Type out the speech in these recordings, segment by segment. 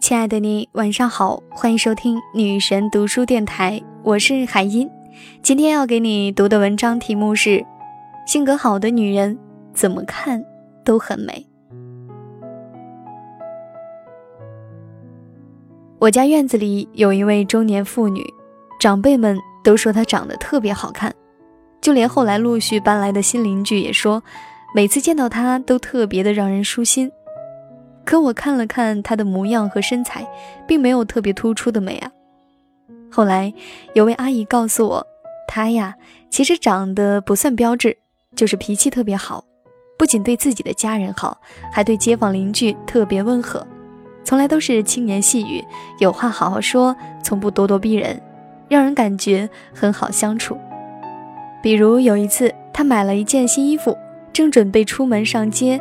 亲爱的你，晚上好，欢迎收听女神读书电台，我是海音。今天要给你读的文章题目是：性格好的女人怎么看都很美。我家院子里有一位中年妇女，长辈们都说她长得特别好看，就连后来陆续搬来的新邻居也说，每次见到她都特别的让人舒心。可我看了看她的模样和身材，并没有特别突出的美啊。后来有位阿姨告诉我，她呀其实长得不算标致，就是脾气特别好，不仅对自己的家人好，还对街坊邻居特别温和，从来都是轻言细语，有话好好说，从不咄咄逼人，让人感觉很好相处。比如有一次，她买了一件新衣服，正准备出门上街。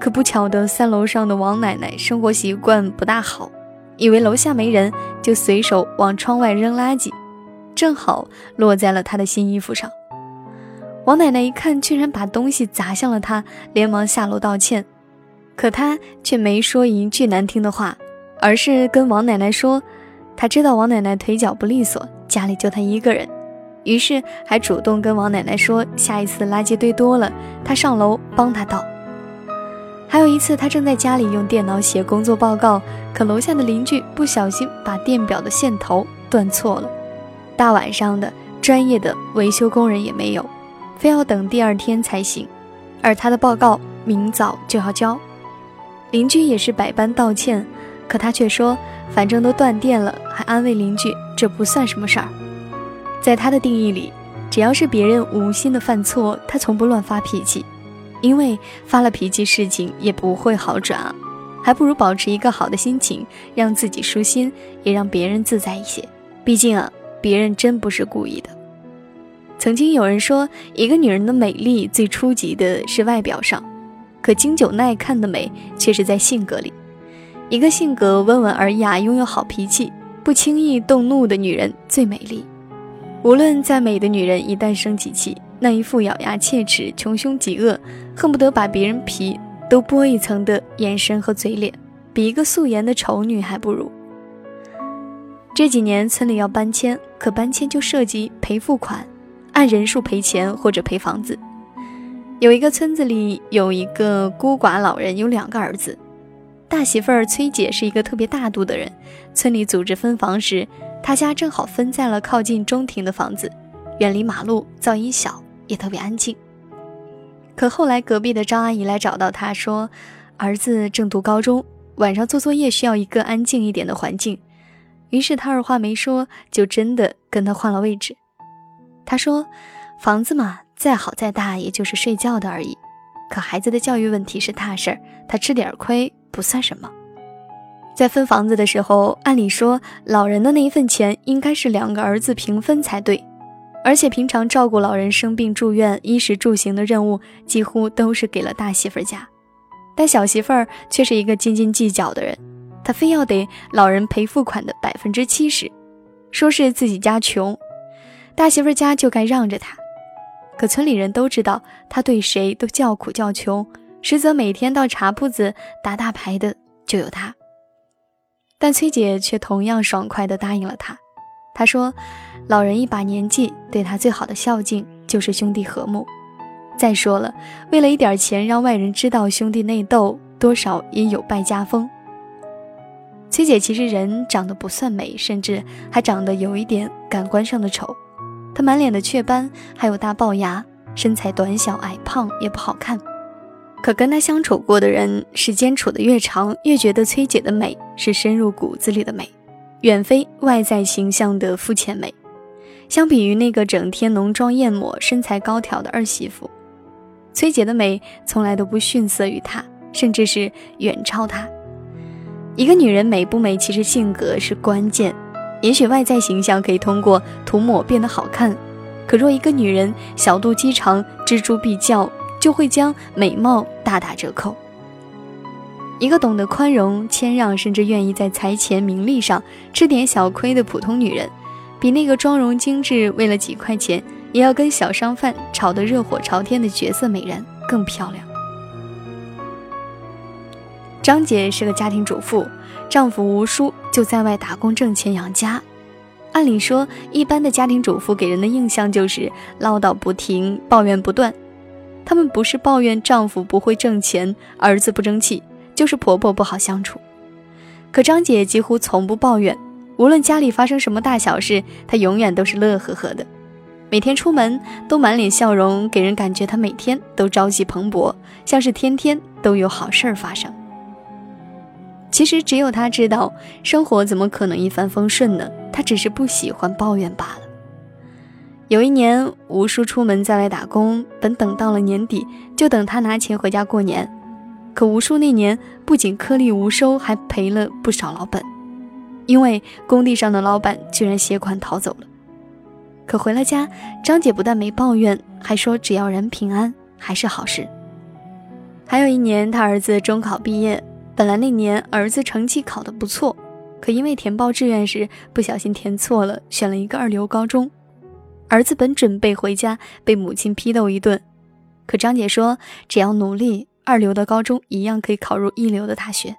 可不巧的，三楼上的王奶奶生活习惯不大好，以为楼下没人，就随手往窗外扔垃圾，正好落在了她的新衣服上。王奶奶一看，居然把东西砸向了她，连忙下楼道歉。可她却没说一句难听的话，而是跟王奶奶说，她知道王奶奶腿脚不利索，家里就她一个人，于是还主动跟王奶奶说，下一次垃圾堆多了，她上楼帮她倒。还有一次，他正在家里用电脑写工作报告，可楼下的邻居不小心把电表的线头断错了。大晚上的，专业的维修工人也没有，非要等第二天才行。而他的报告明早就要交，邻居也是百般道歉，可他却说反正都断电了，还安慰邻居这不算什么事儿。在他的定义里，只要是别人无心的犯错，他从不乱发脾气。因为发了脾气，事情也不会好转啊，还不如保持一个好的心情，让自己舒心，也让别人自在一些。毕竟啊，别人真不是故意的。曾经有人说，一个女人的美丽最初级的是外表上，可经久耐看的美却是在性格里。一个性格温文尔雅、拥有好脾气、不轻易动怒的女人最美丽。无论再美的女人，一旦生起气，那一副咬牙切齿、穷凶极恶，恨不得把别人皮都剥一层的眼神和嘴脸，比一个素颜的丑女还不如。这几年村里要搬迁，可搬迁就涉及赔付款，按人数赔钱或者赔房子。有一个村子里有一个孤寡老人，有两个儿子。大媳妇儿崔姐是一个特别大度的人，村里组织分房时，她家正好分在了靠近中庭的房子，远离马路，噪音小。也特别安静。可后来隔壁的张阿姨来找到他说，儿子正读高中，晚上做作业需要一个安静一点的环境。于是他二话没说，就真的跟他换了位置。他说，房子嘛，再好再大，也就是睡觉的而已。可孩子的教育问题是大事儿，他吃点亏不算什么。在分房子的时候，按理说老人的那一份钱应该是两个儿子平分才对。而且平常照顾老人生病住院、衣食住行的任务，几乎都是给了大媳妇家，但小媳妇儿却是一个斤斤计较的人，她非要得老人赔付款的百分之七十，说是自己家穷，大媳妇家就该让着她。可村里人都知道，她对谁都叫苦叫穷，实则每天到茶铺子打大牌的就有她。但崔姐却同样爽快地答应了他他。说。老人一把年纪，对他最好的孝敬就是兄弟和睦。再说了，为了一点钱让外人知道兄弟内斗，多少也有败家风。崔姐其实人长得不算美，甚至还长得有一点感官上的丑。她满脸的雀斑，还有大龅牙，身材短小矮胖也不好看。可跟她相处过的人，时间处得越长，越觉得崔姐的美是深入骨子里的美，远非外在形象的肤浅美。相比于那个整天浓妆艳抹、身材高挑的儿媳妇，崔姐的美从来都不逊色于她，甚至是远超她。一个女人美不美，其实性格是关键。也许外在形象可以通过涂抹变得好看，可若一个女人小肚鸡肠、锱铢必较，就会将美貌大打折扣。一个懂得宽容、谦让，甚至愿意在财钱名利上吃点小亏的普通女人。比那个妆容精致，为了几块钱也要跟小商贩吵得热火朝天的绝色美人更漂亮。张姐是个家庭主妇，丈夫吴叔就在外打工挣钱养家。按理说，一般的家庭主妇给人的印象就是唠叨不停、抱怨不断。他们不是抱怨丈夫不会挣钱、儿子不争气，就是婆婆不好相处。可张姐几乎从不抱怨，无论家里发生什么大小事，她永远都是乐呵呵的。每天出门都满脸笑容，给人感觉她每天都朝气蓬勃，像是天天都有好事儿发生。其实只有她知道，生活怎么可能一帆风顺呢？她只是不喜欢抱怨罢了。有一年，吴叔出门在外打工，本等到了年底，就等他拿钱回家过年。可吴叔那年不仅颗粒无收，还赔了不少老本，因为工地上的老板居然携款逃走了。可回了家，张姐不但没抱怨，还说只要人平安，还是好事。还有一年，他儿子中考毕业，本来那年儿子成绩考得不错，可因为填报志愿时不小心填错了，选了一个二流高中。儿子本准备回家被母亲批斗一顿，可张姐说只要努力，二流的高中一样可以考入一流的大学。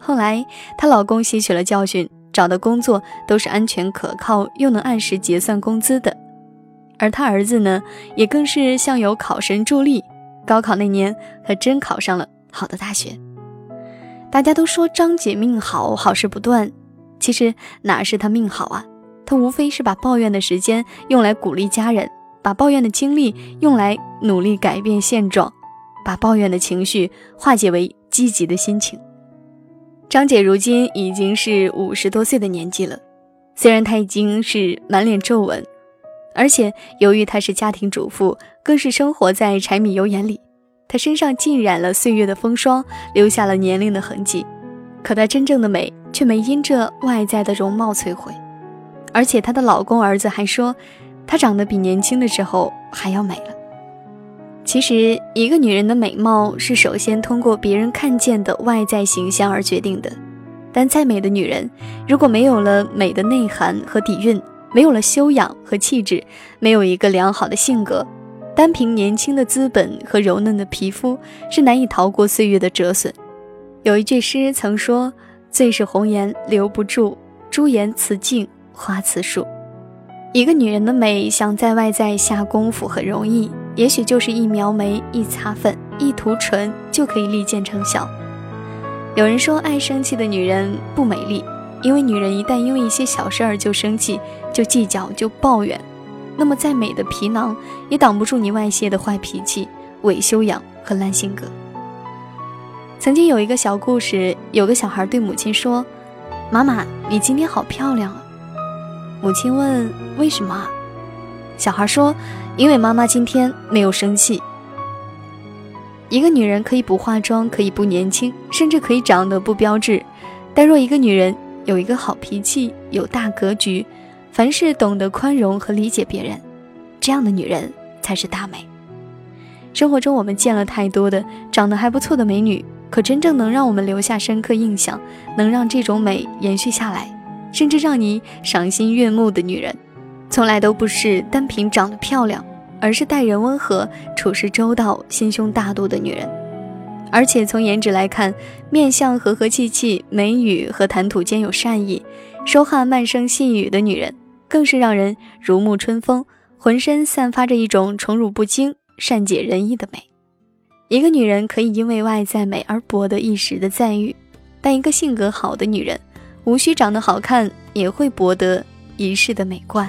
后来她老公吸取了教训。找的工作都是安全可靠又能按时结算工资的，而他儿子呢，也更是像有考神助力。高考那年，他真考上了好的大学。大家都说张姐命好，好事不断。其实哪是她命好啊？她无非是把抱怨的时间用来鼓励家人，把抱怨的精力用来努力改变现状，把抱怨的情绪化解为积极的心情。张姐如今已经是五十多岁的年纪了，虽然她已经是满脸皱纹，而且由于她是家庭主妇，更是生活在柴米油盐里，她身上浸染了岁月的风霜，留下了年龄的痕迹。可她真正的美却没因这外在的容貌摧毁，而且她的老公儿子还说，她长得比年轻的时候还要美了。其实，一个女人的美貌是首先通过别人看见的外在形象而决定的。但再美的女人，如果没有了美的内涵和底蕴，没有了修养和气质，没有一个良好的性格，单凭年轻的资本和柔嫩的皮肤，是难以逃过岁月的折损。有一句诗曾说：“最是红颜留不住，朱颜辞镜花辞树。”一个女人的美，想在外在下功夫很容易。也许就是一描眉、一擦粉、一涂唇就可以立见成效。有人说，爱生气的女人不美丽，因为女人一旦因为一些小事儿就生气、就计较、就抱怨，那么再美的皮囊也挡不住你外泄的坏脾气、伪修养和烂性格。曾经有一个小故事，有个小孩对母亲说：“妈妈，你今天好漂亮啊。”母亲问：“为什么？”小孩说。因为妈妈今天没有生气。一个女人可以不化妆，可以不年轻，甚至可以长得不标致，但若一个女人有一个好脾气，有大格局，凡事懂得宽容和理解别人，这样的女人才是大美。生活中我们见了太多的长得还不错的美女，可真正能让我们留下深刻印象，能让这种美延续下来，甚至让你赏心悦目的女人。从来都不是单凭长得漂亮，而是待人温和、处事周到、心胸大度的女人。而且从颜值来看，面相和和气气、眉宇和谈吐间有善意、说话慢声细语的女人，更是让人如沐春风，浑身散发着一种宠辱不惊、善解人意的美。一个女人可以因为外在美而博得一时的赞誉，但一个性格好的女人，无需长得好看，也会博得一世的美冠。